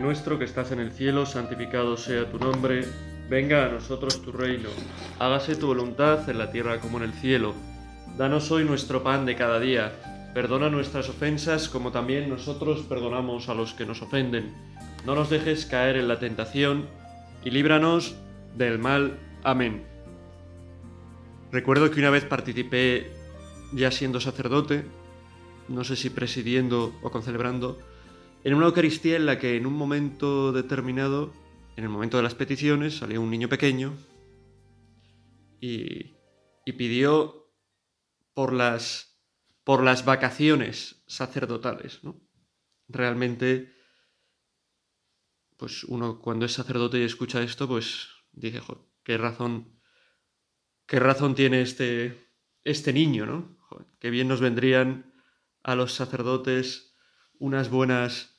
Nuestro que estás en el cielo, santificado sea tu nombre, venga a nosotros tu reino, hágase tu voluntad en la tierra como en el cielo. Danos hoy nuestro pan de cada día, perdona nuestras ofensas como también nosotros perdonamos a los que nos ofenden. No nos dejes caer en la tentación y líbranos del mal. Amén. Recuerdo que una vez participé ya siendo sacerdote, no sé si presidiendo o concelebrando, en una Eucaristía en la que en un momento determinado, en el momento de las peticiones, salió un niño pequeño y, pidió por las, por las vacaciones sacerdotales. ¿no? Realmente, pues uno cuando es sacerdote y escucha esto, pues dice, qué razón, qué razón tiene este, este niño, ¿no? qué bien nos vendrían a los sacerdotes unas buenas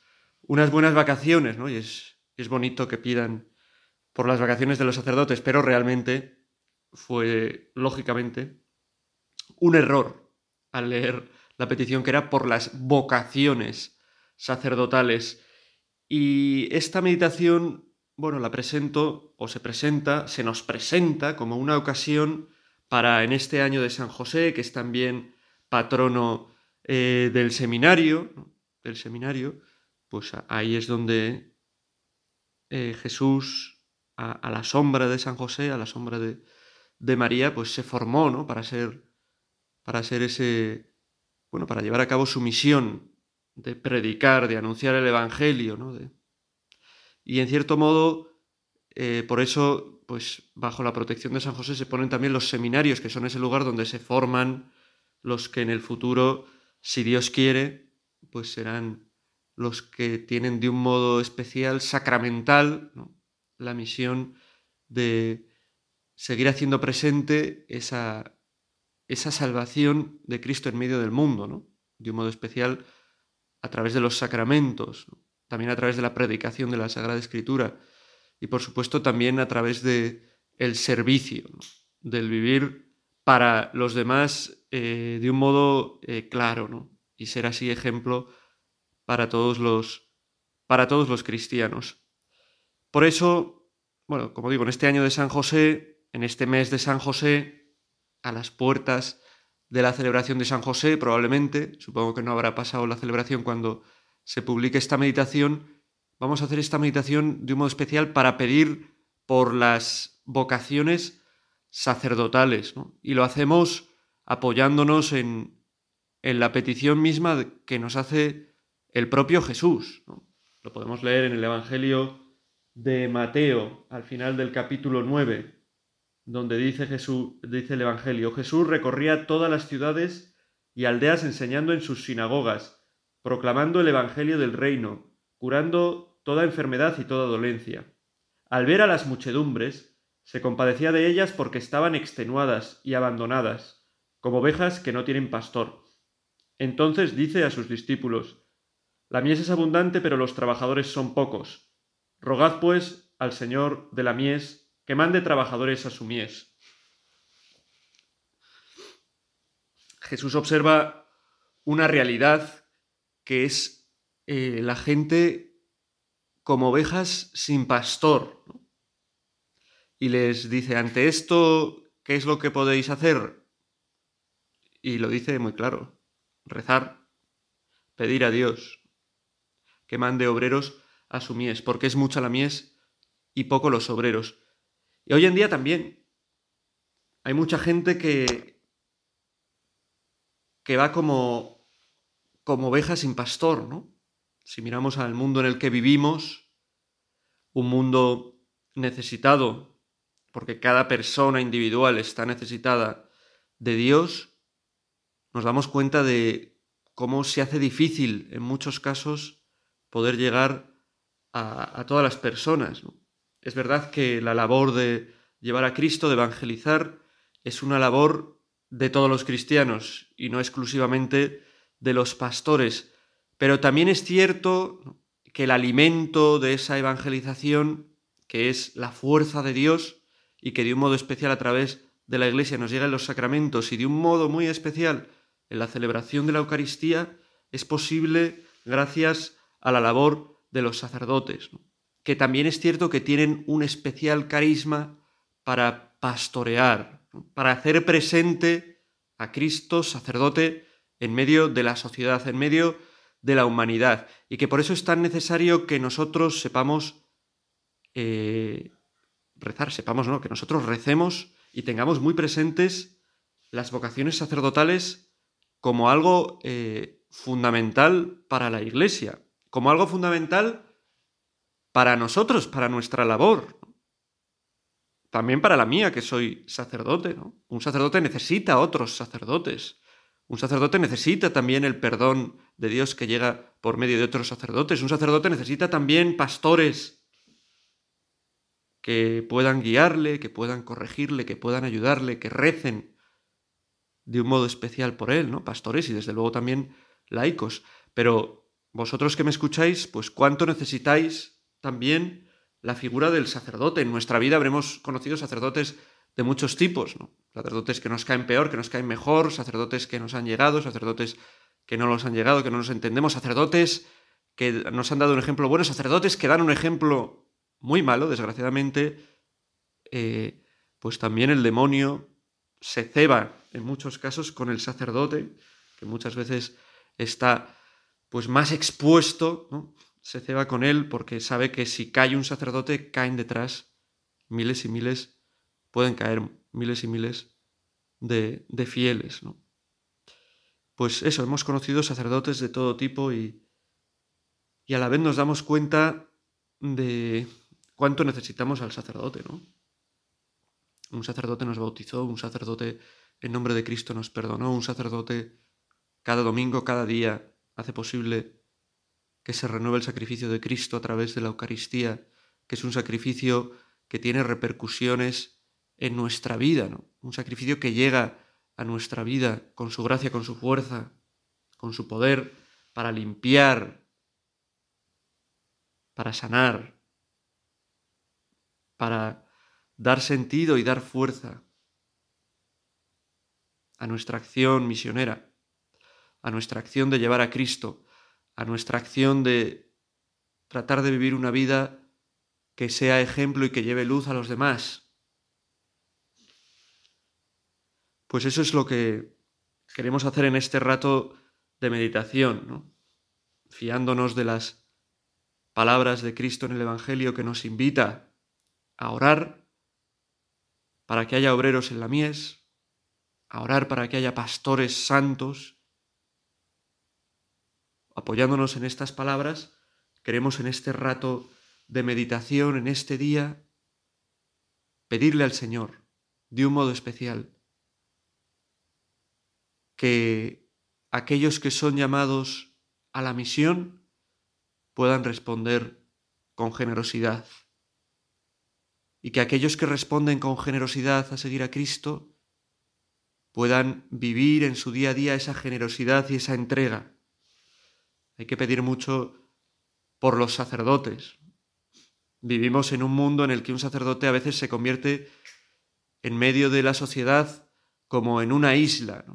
unas buenas vacaciones, ¿no? Y es, es bonito que pidan por las vacaciones de los sacerdotes, pero realmente fue, lógicamente, un error al leer la petición que era por las vocaciones sacerdotales. Y esta meditación, bueno, la presento o se presenta, se nos presenta como una ocasión para en este año de San José, que es también patrono eh, del seminario, del seminario, pues ahí es donde eh, Jesús, a, la sombra de San José, a la sombra de, de María, pues se formó, ¿no? Para ser, para ser ese, bueno, para llevar a cabo su misión de predicar, de anunciar el Evangelio, ¿no? y en cierto modo, eh, por eso, pues bajo la protección de San José se ponen también los seminarios, que son ese lugar donde se forman los que en el futuro, si Dios quiere, pues serán los que tienen de un modo especial, sacramental, la misión de seguir haciendo presente esa, esa salvación de Cristo en medio del mundo, ¿no? de un modo especial a través de los sacramentos, también a través de la predicación de la Sagrada Escritura y por supuesto también a través de el servicio, del vivir para los demás eh, de un modo eh, claro ¿no? y ser así ejemplo para todos los, para todos los cristianos. Por eso, bueno, como digo, en este año de San José, en este mes de San José, a las puertas de la celebración de San José, probablemente, supongo que no habrá pasado la celebración cuando se publique esta meditación, vamos a hacer esta meditación de un modo especial para pedir por las vocaciones sacerdotales, y lo hacemos apoyándonos en, en la petición misma que nos hace el propio Jesús. Lo podemos leer en el Evangelio de Mateo, al final del capítulo 9, donde dice Jesús, dice el Evangelio, Jesús recorría todas las ciudades y aldeas enseñando en sus sinagogas, proclamando el Evangelio del reino, curando toda enfermedad y toda dolencia. Al ver a las muchedumbres, se compadecía de ellas porque estaban extenuadas y abandonadas, como ovejas que no tienen pastor. Entonces dice a sus discípulos, la mies es abundante, pero los trabajadores son pocos. Rogad, pues, al Señor de la mies que mande trabajadores a su mies. Jesús observa una realidad que es eh, la gente como ovejas sin pastor. Y les dice, ante esto, ¿qué es lo que podéis hacer? Y lo dice muy claro, rezar, pedir a Dios, que mande obreros a su mies, porque es mucha la mies y poco los obreros. Y hoy en día también hay mucha gente que, que va como, como oveja sin pastor, ¿no? Si miramos al mundo en el que vivimos, un mundo necesitado, porque cada persona individual está necesitada de Dios, nos damos cuenta de cómo se hace difícil en muchos casos poder llegar a, todas las personas. Es verdad que la labor de llevar a Cristo, de evangelizar, es una labor de todos los cristianos y no exclusivamente de los pastores. Pero también es cierto que el alimento de esa evangelización, que es la fuerza de Dios y que de un modo especial a través de la Iglesia nos llega en los sacramentos y de un modo muy especial en la celebración de la Eucaristía, es posible gracias a la labor de los sacerdotes, que también es cierto que tienen un especial carisma para pastorear, para hacer presente a Cristo sacerdote en medio de la sociedad, en medio de la humanidad, y que por eso es tan necesario que nosotros sepamos eh, rezar, sepamos, ¿no? Que nosotros recemos y tengamos muy presentes las vocaciones sacerdotales como algo eh, fundamental para la Iglesia, como algo fundamental para nosotros, para nuestra labor, también para la mía, que soy sacerdote. ¿no? Un sacerdote necesita otros sacerdotes. Un sacerdote necesita también el perdón de Dios que llega por medio de otros sacerdotes. Un sacerdote necesita también pastores que puedan guiarle, que puedan corregirle, que puedan ayudarle, que recen de un modo especial por él, ¿no? Pastores y desde luego también laicos. Pero vosotros que me escucháis, pues cuánto necesitáis también la figura del sacerdote. En nuestra vida habremos conocido sacerdotes de muchos tipos, ¿no? Sacerdotes que nos caen peor, que nos caen mejor, sacerdotes que nos han llegado, sacerdotes que no nos han llegado, que no nos entendemos, sacerdotes que nos han dado un ejemplo bueno, sacerdotes que dan un ejemplo muy malo, desgraciadamente, eh, pues también el demonio se ceba en muchos casos con el sacerdote, que muchas veces está pues más expuesto, ¿no? se ceba con él porque sabe que si cae un sacerdote caen detrás miles y miles, pueden caer miles y miles de, de fieles. ¿no? Pues eso, hemos conocido sacerdotes de todo tipo y, y a la vez nos damos cuenta de cuánto necesitamos al sacerdote, ¿no? Un sacerdote nos bautizó, un sacerdote en nombre de Cristo nos perdonó, un sacerdote cada domingo, cada día, hace posible que se renueve el sacrificio de Cristo a través de la Eucaristía, que es un sacrificio que tiene repercusiones en nuestra vida, ¿no? Un sacrificio que llega a nuestra vida con su gracia, con su fuerza, con su poder, para limpiar, para sanar, para dar sentido y dar fuerza a nuestra acción misionera a nuestra acción de llevar a Cristo, a nuestra acción de tratar de vivir una vida que sea ejemplo y que lleve luz a los demás. Pues eso es lo que queremos hacer en este rato de meditación, ¿no? fiándonos de las palabras de Cristo en el Evangelio que nos invita a orar para que haya obreros en la mies, a orar para que haya pastores santos, apoyándonos en estas palabras, queremos en este rato de meditación, en este día, pedirle al Señor, de un modo especial, que aquellos que son llamados a la misión puedan responder con generosidad. Y que aquellos que responden con generosidad a seguir a Cristo puedan vivir en su día a día esa generosidad y esa entrega hay que pedir mucho por los sacerdotes. Vivimos en un mundo en el que un sacerdote a veces se convierte en medio de la sociedad como en una isla.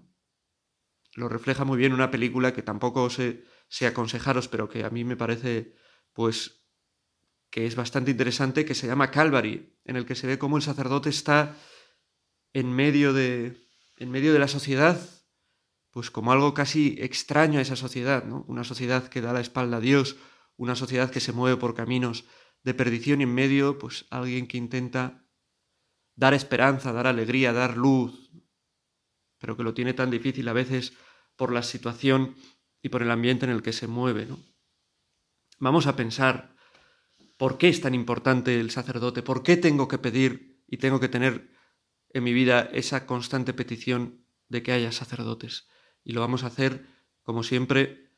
Lo refleja muy bien una película que tampoco sé, sé aconsejaros, pero que a mí me parece pues que es bastante interesante, que se llama Calvary, en el que se ve cómo el sacerdote está en medio de, en medio de la sociedad pues como algo casi extraño a esa sociedad, ¿no? Una sociedad que da la espalda a Dios, una sociedad que se mueve por caminos de perdición y en medio, pues alguien que intenta dar esperanza, dar alegría, dar luz, pero que lo tiene tan difícil a veces por la situación y por el ambiente en el que se mueve, ¿no? Vamos a pensar por qué es tan importante el sacerdote, por qué tengo que pedir y tengo que tener en mi vida esa constante petición de que haya sacerdotes y lo vamos a hacer, como siempre,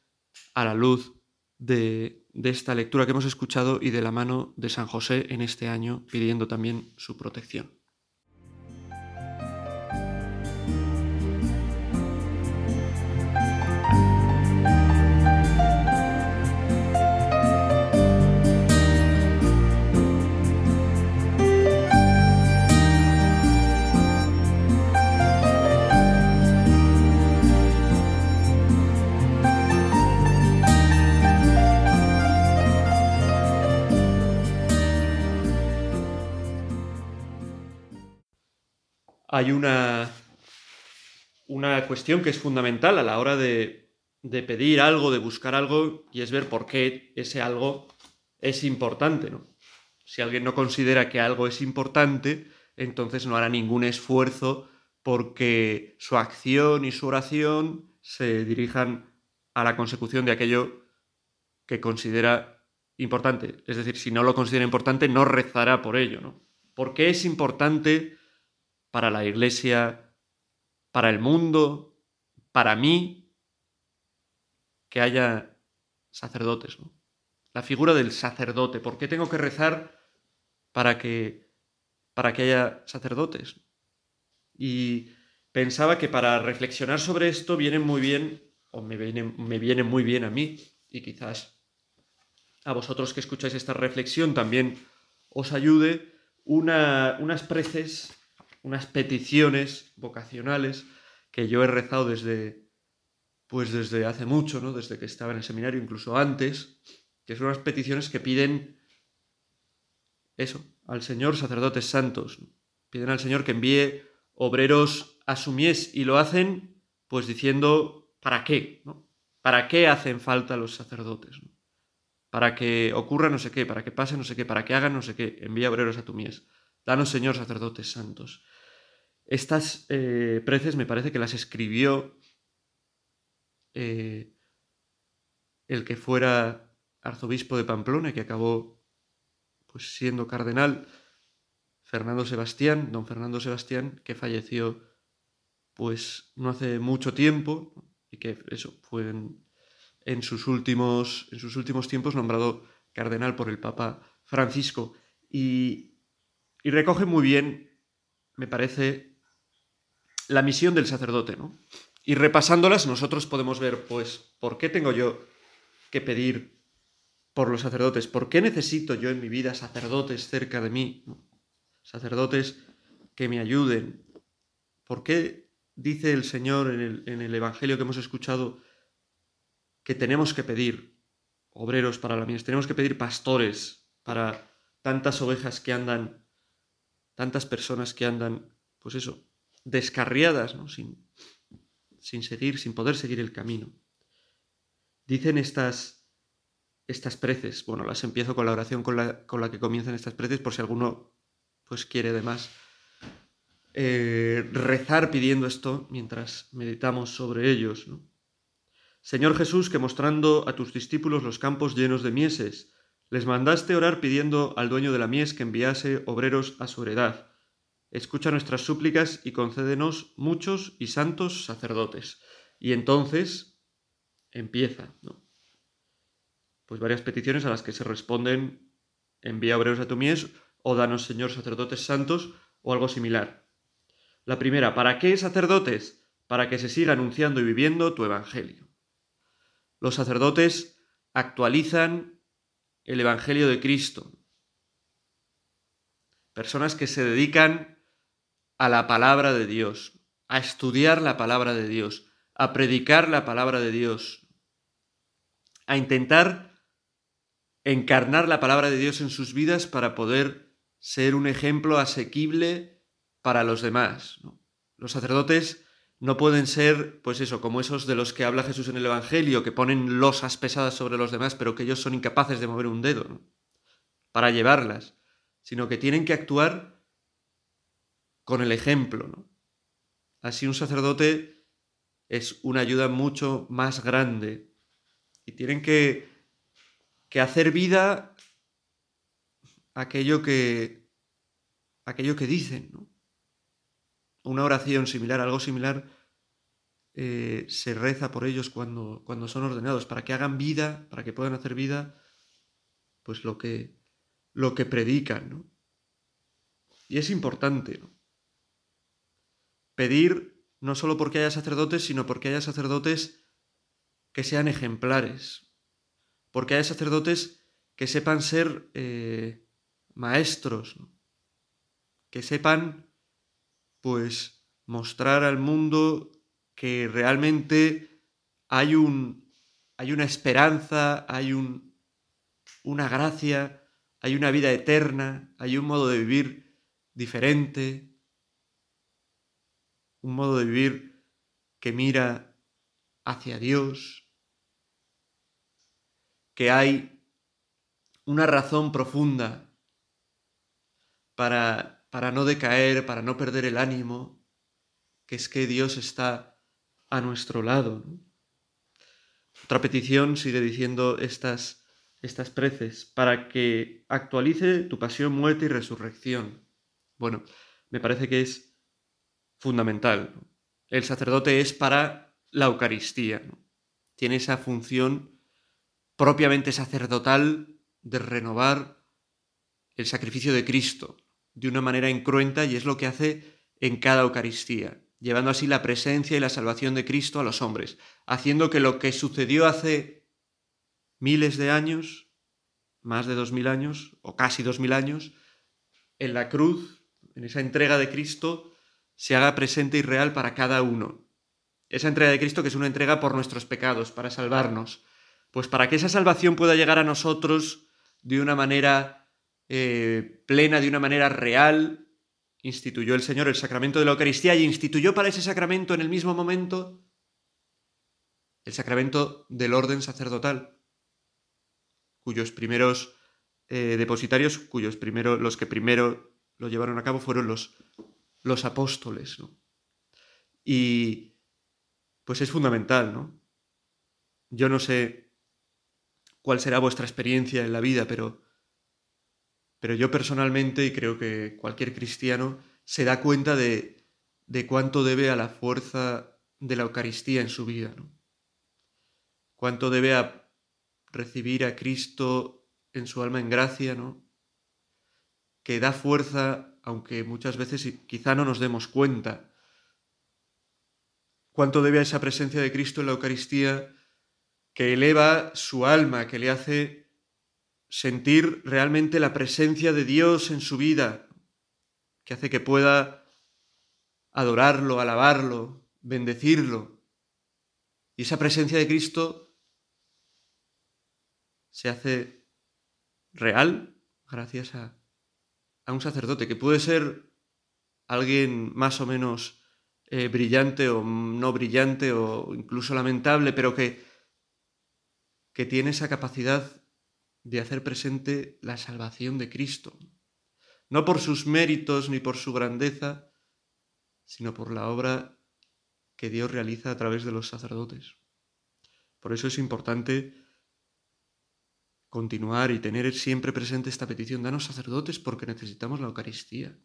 a la luz de, esta lectura que hemos escuchado y de la mano de San José en este año, pidiendo también su protección. Hay una, una cuestión que es fundamental a la hora de, de pedir algo, de buscar algo, y es ver por qué ese algo es importante, ¿no? Si alguien no considera que algo es importante, entonces no hará ningún esfuerzo porque su acción y su oración se dirijan a la consecución de aquello que considera importante. Es decir, si no lo considera importante, no rezará por ello. ¿no? ¿Por qué es importante para la Iglesia, para el mundo, para mí, que haya sacerdotes? La figura del sacerdote. ¿Por qué tengo que rezar para que, para que haya sacerdotes? Y pensaba que para reflexionar sobre esto viene muy bien, o me viene, me viene muy bien a mí, y quizás a vosotros que escucháis esta reflexión también os ayude una, unas preces, unas peticiones vocacionales que yo he rezado desde, pues desde hace mucho, ¿no? desde que estaba en el seminario, incluso antes, que son unas peticiones que piden eso, al Señor sacerdotes santos, piden al Señor que envíe obreros a su mies y lo hacen pues diciendo ¿para qué? ¿no? ¿Para qué hacen falta los sacerdotes? Para que ocurra no sé qué, para que pase no sé qué, para que hagan no sé qué, envía obreros a tu mies. Danos, Señor, sacerdotes santos. Estas eh, preces me parece que las escribió eh, el que fuera arzobispo de Pamplona, que acabó pues siendo cardenal, Fernando Sebastián, don Fernando Sebastián, que falleció pues no hace mucho tiempo y que eso fue en, sus, últimos, en sus últimos tiempos nombrado cardenal por el Papa Francisco. Y, y recoge muy bien, me parece, la misión del sacerdote, ¿no? Y repasándolas nosotros podemos ver, pues, ¿por qué tengo yo que pedir por los sacerdotes? ¿Por qué necesito yo en mi vida sacerdotes cerca de mí? sacerdotes que me ayuden. ¿Por qué dice el Señor en el, Evangelio que hemos escuchado que tenemos que pedir obreros para la mies, tenemos que pedir pastores para tantas ovejas que andan, tantas personas que andan, pues eso, descarriadas, sin seguir, sin poder seguir el camino. Dicen estas, estas preces, bueno, las empiezo con la oración con la, con la que comienzan estas preces por si alguno pues quiere además eh, rezar pidiendo esto mientras meditamos sobre ellos. Señor Jesús, que mostrando a tus discípulos los campos llenos de mieses, les mandaste orar pidiendo al dueño de la mies que enviase obreros a su heredad. Escucha nuestras súplicas y concédenos muchos y santos sacerdotes. Y entonces empieza, Pues varias peticiones a las que se responden envía obreros a tu mies o danos, Señor, sacerdotes santos, o algo similar. La primera, ¿para qué sacerdotes? Para que se siga anunciando y viviendo tu Evangelio. Los sacerdotes actualizan el Evangelio de Cristo. Personas que se dedican a la palabra de Dios, a estudiar la palabra de Dios, a predicar la palabra de Dios, a intentar encarnar la palabra de Dios en sus vidas para poder ser un ejemplo asequible para los demás. Los sacerdotes no pueden ser, pues eso, como esos de los que habla Jesús en el Evangelio, que ponen losas pesadas sobre los demás, pero que ellos son incapaces de mover un dedo para llevarlas, sino que tienen que actuar con el ejemplo. Así un sacerdote es una ayuda mucho más grande y tienen que, hacer vida aquello que, aquello que dicen. ¿no? Una oración similar, algo similar, eh, se reza por ellos cuando, cuando son ordenados, para que hagan vida, para que puedan hacer vida, pues lo que, lo que predican. ¿no? Y es importante ¿no? Pedir no solo porque haya sacerdotes, sino porque haya sacerdotes que sean ejemplares, porque haya sacerdotes que sepan ser eh, maestros, que sepan, pues, mostrar al mundo que realmente hay un, hay una esperanza, hay un, una gracia, hay una vida eterna, hay un modo de vivir diferente, un modo de vivir que mira hacia Dios, que hay una razón profunda para, para no decaer, para no perder el ánimo, que es que Dios está a nuestro lado. Otra petición sigue diciendo estas, estas preces, para que actualice tu pasión, muerte y resurrección. Bueno, me parece que es fundamental. El sacerdote es para la Eucaristía. Tiene esa función propiamente sacerdotal de renovar el sacrificio de Cristo de una manera incruenta y es lo que hace en cada Eucaristía, llevando así la presencia y la salvación de Cristo a los hombres, haciendo que lo que sucedió hace miles de años, más de dos mil años, o casi dos mil años, en la cruz, en esa entrega de Cristo, se haga presente y real para cada uno. Esa entrega de Cristo que es una entrega por nuestros pecados, para salvarnos. Pues para que esa salvación pueda llegar a nosotros de una manera eh, plena, de una manera real, instituyó el Señor el sacramento de la Eucaristía y instituyó para ese sacramento en el mismo momento el sacramento del orden sacerdotal, cuyos primeros eh, depositarios, cuyos primeros, los que primero lo llevaron a cabo fueron los, los apóstoles. Y pues es fundamental, ¿no? Yo no sé cuál será vuestra experiencia en la vida, pero, pero yo personalmente, y creo que cualquier cristiano, se da cuenta de, de cuánto debe a la fuerza de la Eucaristía en su vida, ¿no? Cuánto debe a recibir a Cristo en su alma en gracia, ¿no? Que da fuerza, aunque muchas veces quizá no nos demos cuenta. Cuánto debe a esa presencia de Cristo en la Eucaristía que eleva su alma, que le hace sentir realmente la presencia de Dios en su vida, que hace que pueda adorarlo, alabarlo, bendecirlo. Y esa presencia de Cristo se hace real gracias a, un sacerdote, que puede ser alguien más o menos eh, brillante o no brillante o incluso lamentable, pero que que tiene esa capacidad de hacer presente la salvación de Cristo, no por sus méritos ni por su grandeza, sino por la obra que Dios realiza a través de los sacerdotes. Por eso es importante continuar y tener siempre presente esta petición. Danos sacerdotes porque necesitamos la Eucaristía.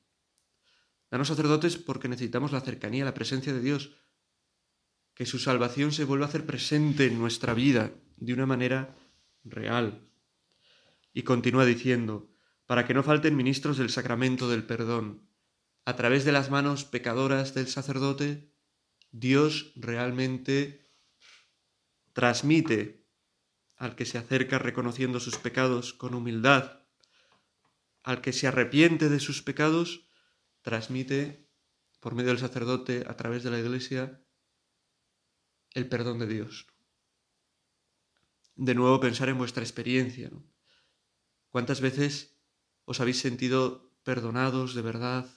Danos sacerdotes porque necesitamos la cercanía, la presencia de Dios. Que su salvación se vuelva a hacer presente en nuestra vida, de una manera real. Y continúa diciendo, para que no falten ministros del sacramento del perdón. A través de las manos pecadoras del sacerdote, Dios realmente transmite al que se acerca reconociendo sus pecados con humildad, al que se arrepiente de sus pecados, transmite por medio del sacerdote, a través de la iglesia, el perdón de Dios de nuevo pensar en vuestra experiencia. ¿Cuántas veces os habéis sentido perdonados de verdad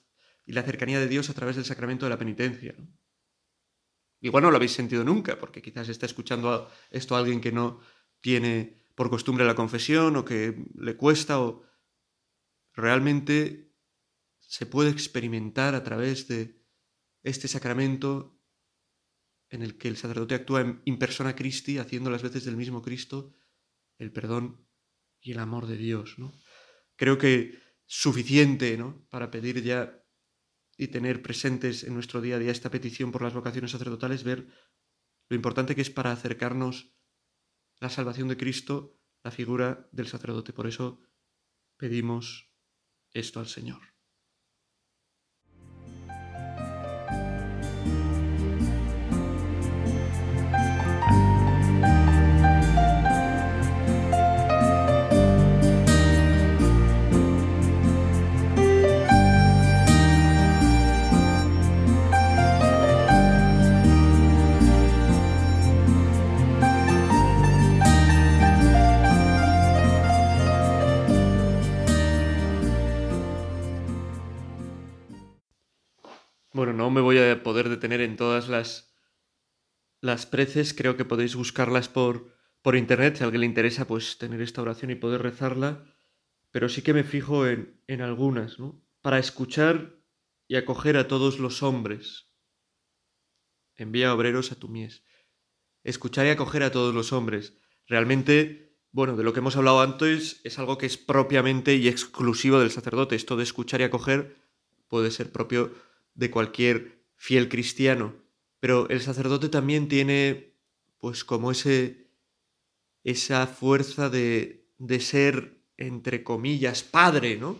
y la cercanía de Dios a través del sacramento de la penitencia? Igual no lo habéis sentido nunca, porque quizás está escuchando esto alguien que no tiene por costumbre la confesión o que le cuesta o realmente se puede experimentar a través de este sacramento en el que el sacerdote actúa en persona Christi, haciendo las veces del mismo Cristo el perdón y el amor de Dios. ¿no? Creo que suficiente ¿no? para pedir ya y tener presentes en nuestro día a día esta petición por las vocaciones sacerdotales, ver lo importante que es para acercarnos la salvación de Cristo, la figura del sacerdote. Por eso pedimos esto al Señor. Tener en todas las, las preces. Creo que podéis buscarlas por, por internet si a alguien le interesa pues tener esta oración y poder rezarla. Pero sí que me fijo en, en algunas, ¿no? Para escuchar y acoger a todos los hombres. Envía obreros a tu mies. Escuchar y acoger a todos los hombres. Realmente, bueno, de lo que hemos hablado antes es algo que es propiamente y exclusivo del sacerdote. Esto de escuchar y acoger puede ser propio de cualquier fiel cristiano. Pero el sacerdote también tiene, pues, como ese, esa fuerza de, de ser, entre comillas, padre, ¿no?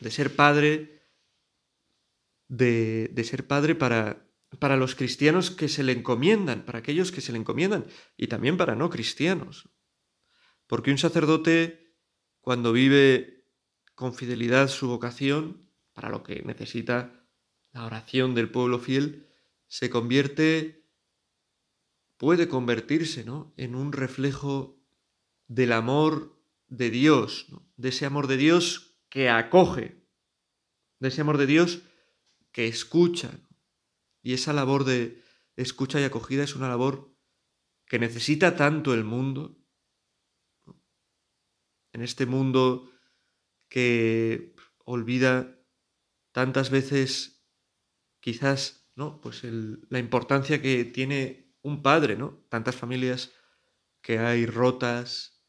De ser padre, de, de ser padre para, para los cristianos que se le encomiendan, para aquellos que se le encomiendan, y también para no cristianos. Porque un sacerdote, cuando vive con fidelidad su vocación, para lo que necesita la oración del pueblo fiel, se convierte, puede convertirse ¿no? en un reflejo del amor de Dios, de ese amor de Dios que acoge, de ese amor de Dios que escucha. Y esa labor de escucha y acogida es una labor que necesita tanto el mundo, en este mundo que olvida tantas veces quizás, ¿no? Pues la importancia que tiene un padre, ¿no? Tantas familias que hay rotas,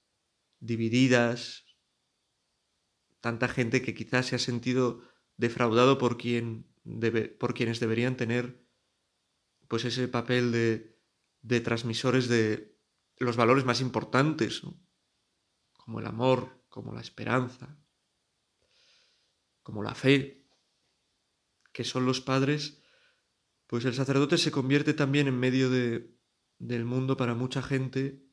divididas, tanta gente que quizás se ha sentido defraudado por quien debe, por quienes deberían tener pues ese papel de, de transmisores de los valores más importantes, como el amor, como la esperanza, como la fe que son los padres, pues el sacerdote se convierte también en medio de, del mundo para mucha gente,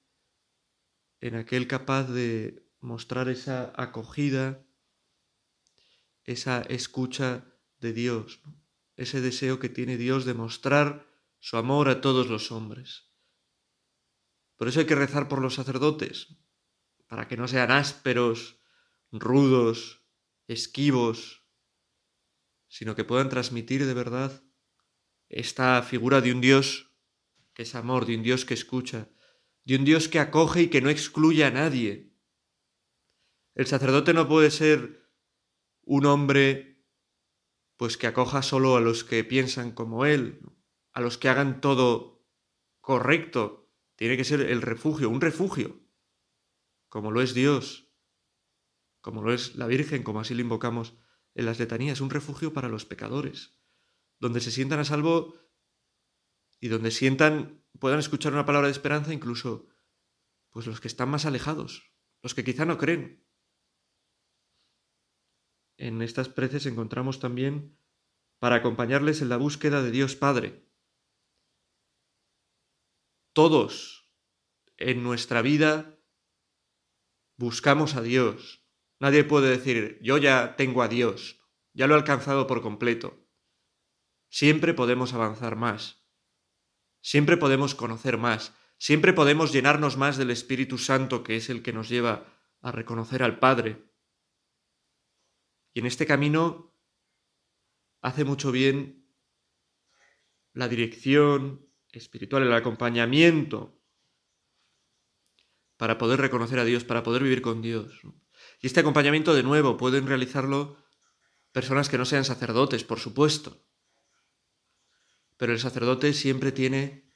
en aquel capaz de mostrar esa acogida, esa escucha de Dios, ese deseo que tiene Dios de mostrar su amor a todos los hombres. Por eso hay que rezar por los sacerdotes, para que no sean ásperos, rudos, esquivos, sino que puedan transmitir de verdad esta figura de un Dios que es amor, de un Dios que escucha, de un Dios que acoge y que no excluye a nadie. El sacerdote no puede ser un hombre pues que acoja solo a los que piensan como él, a los que hagan todo correcto. Tiene que ser el refugio, un refugio, como lo es Dios, como lo es la Virgen, como así lo invocamos en las letanías, un refugio para los pecadores, donde se sientan a salvo y donde sientan, puedan escuchar una palabra de esperanza incluso pues los que están más alejados, los que quizá no creen. En estas preces encontramos también para acompañarles en la búsqueda de Dios Padre. Todos en nuestra vida buscamos a Dios, Nadie puede decir, yo ya tengo a Dios, ya lo he alcanzado por completo. Siempre podemos avanzar más. Siempre podemos conocer más. Siempre podemos llenarnos más del Espíritu Santo, que es el que nos lleva a reconocer al Padre. Y en este camino hace mucho bien la dirección espiritual, el acompañamiento, para poder reconocer a Dios, para poder vivir con Dios. Y este acompañamiento, de nuevo, pueden realizarlo personas que no sean sacerdotes, por supuesto. Pero el sacerdote siempre tiene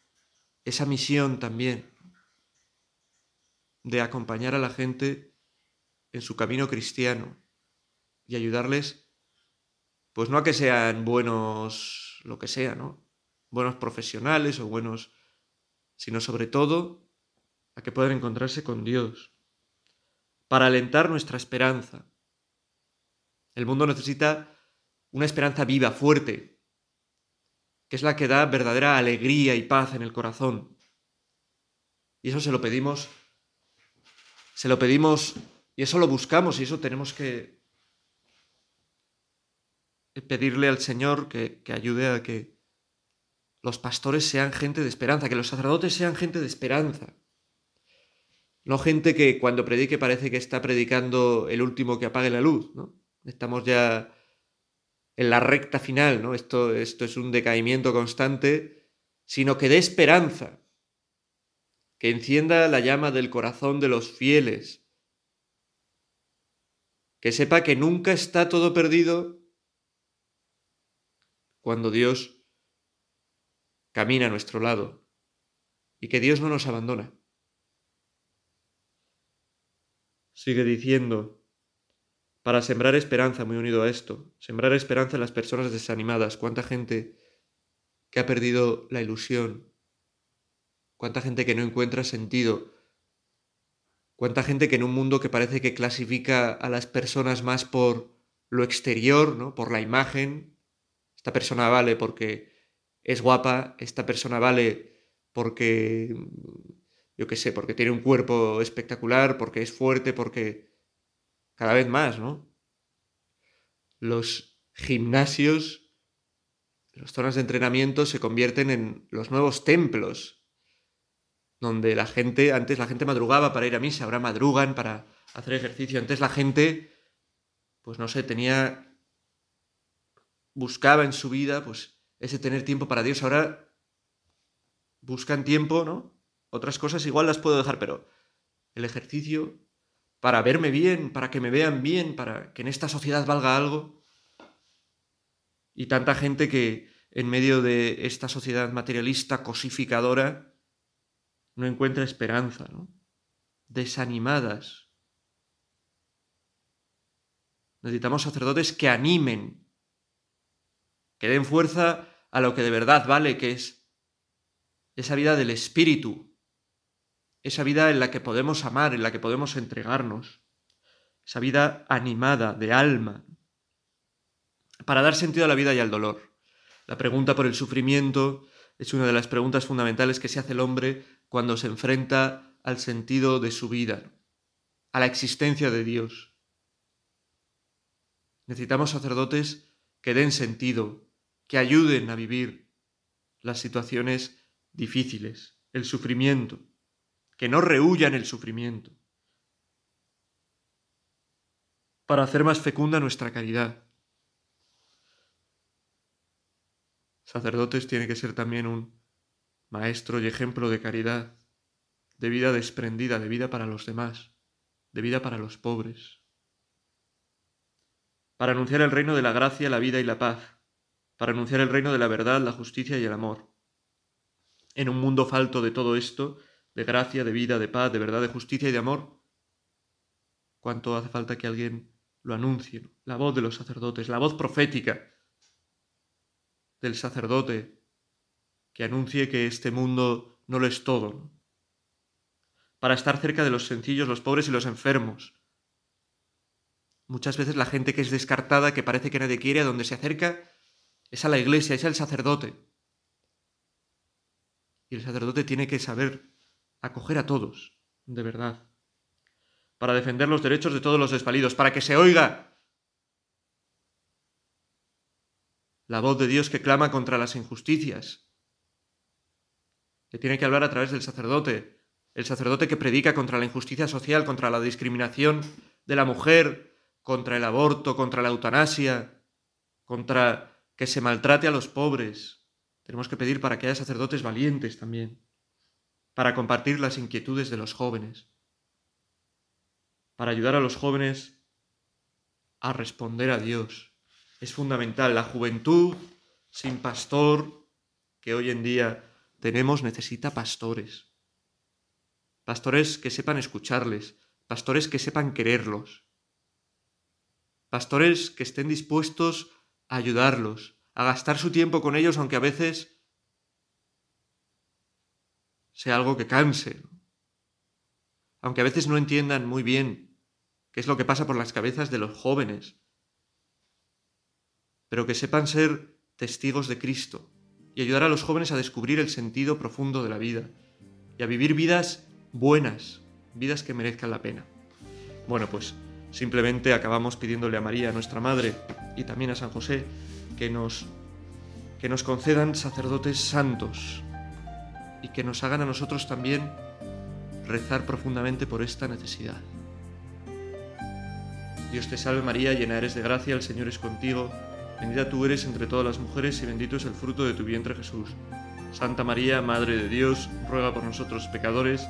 esa misión también de acompañar a la gente en su camino cristiano y ayudarles, pues no a que sean buenos, lo que sea, ¿no? Buenos profesionales o buenos, sino sobre todo a que puedan encontrarse con Dios para alentar nuestra esperanza. El mundo necesita una esperanza viva, fuerte, que es la que da verdadera alegría y paz en el corazón. Y eso se lo pedimos, se lo pedimos y eso lo buscamos y eso tenemos que pedirle al Señor que, que ayude a que los pastores sean gente de esperanza, que los sacerdotes sean gente de esperanza. No gente que cuando predique parece que está predicando el último que apague la luz, ¿no? Estamos ya en la recta final, ¿no? Esto, esto es un decaimiento constante, sino que dé esperanza, que encienda la llama del corazón de los fieles, que sepa que nunca está todo perdido cuando Dios camina a nuestro lado y que Dios no nos abandona. Sigue diciendo, para sembrar esperanza, muy unido a esto, sembrar esperanza en las personas desanimadas, cuánta gente que ha perdido la ilusión, cuánta gente que no encuentra sentido, cuánta gente que en un mundo que parece que clasifica a las personas más por lo exterior, ¿no? por la imagen, esta persona vale porque es guapa, esta persona vale porque yo qué sé, porque tiene un cuerpo espectacular, porque es fuerte, porque cada vez más, ¿no? Los gimnasios, las zonas de entrenamiento se convierten en los nuevos templos, donde la gente, antes la gente madrugaba para ir a misa, ahora madrugan para hacer ejercicio, antes la gente, pues no sé, tenía, buscaba en su vida, pues ese tener tiempo para Dios, ahora buscan tiempo, ¿no? Otras cosas igual las puedo dejar, pero el ejercicio para verme bien, para que me vean bien, para que en esta sociedad valga algo. Y tanta gente que en medio de esta sociedad materialista, cosificadora, no encuentra esperanza, ¿no? Desanimadas. Necesitamos sacerdotes que animen, que den fuerza a lo que de verdad vale, que es esa vida del espíritu, esa vida en la que podemos amar, en la que podemos entregarnos, esa vida animada, de alma, para dar sentido a la vida y al dolor. La pregunta por el sufrimiento es una de las preguntas fundamentales que se hace el hombre cuando se enfrenta al sentido de su vida, a la existencia de Dios. Necesitamos sacerdotes que den sentido, que ayuden a vivir las situaciones difíciles, el sufrimiento que no rehuyan el sufrimiento, para hacer más fecunda nuestra caridad. Sacerdotes tiene que ser también un maestro y ejemplo de caridad, de vida desprendida, de vida para los demás, de vida para los pobres, para anunciar el reino de la gracia, la vida y la paz, para anunciar el reino de la verdad, la justicia y el amor. En un mundo falto de todo esto, de gracia, de vida, de paz, de verdad, de justicia y de amor, cuánto hace falta que alguien lo anuncie, la voz de los sacerdotes, la voz profética del sacerdote que anuncie que este mundo no lo es todo, para estar cerca de los sencillos, los pobres y los enfermos. Muchas veces la gente que es descartada, que parece que nadie quiere, a donde se acerca, es a la iglesia, es al sacerdote. Y el sacerdote tiene que saber acoger a todos, de verdad, para defender los derechos de todos los desvalidos, para que se oiga la voz de Dios que clama contra las injusticias, que tiene que hablar a través del sacerdote, el sacerdote que predica contra la injusticia social, contra la discriminación de la mujer, contra el aborto, contra la eutanasia, contra que se maltrate a los pobres. Tenemos que pedir para que haya sacerdotes valientes también para compartir las inquietudes de los jóvenes, para ayudar a los jóvenes a responder a Dios. Es fundamental. La juventud sin pastor que hoy en día tenemos necesita pastores. Pastores que sepan escucharles, pastores que sepan quererlos, pastores que estén dispuestos a ayudarlos, a gastar su tiempo con ellos, aunque a veces sea algo que canse. Aunque a veces no entiendan muy bien qué es lo que pasa por las cabezas de los jóvenes, pero que sepan ser testigos de Cristo y ayudar a los jóvenes a descubrir el sentido profundo de la vida y a vivir vidas buenas, vidas que merezcan la pena. Bueno, pues simplemente acabamos pidiéndole a María, nuestra Madre, y también a San José, que nos, que nos concedan sacerdotes santos, y que nos hagan a nosotros también rezar profundamente por esta necesidad. Dios te salve María, llena eres de gracia, el Señor es contigo, Bendita tú eres entre todas las mujeres y bendito es el fruto de tu vientre Jesús. Santa María, Madre de Dios, ruega por nosotros pecadores,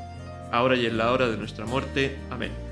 ahora y en la hora de nuestra muerte. Amén.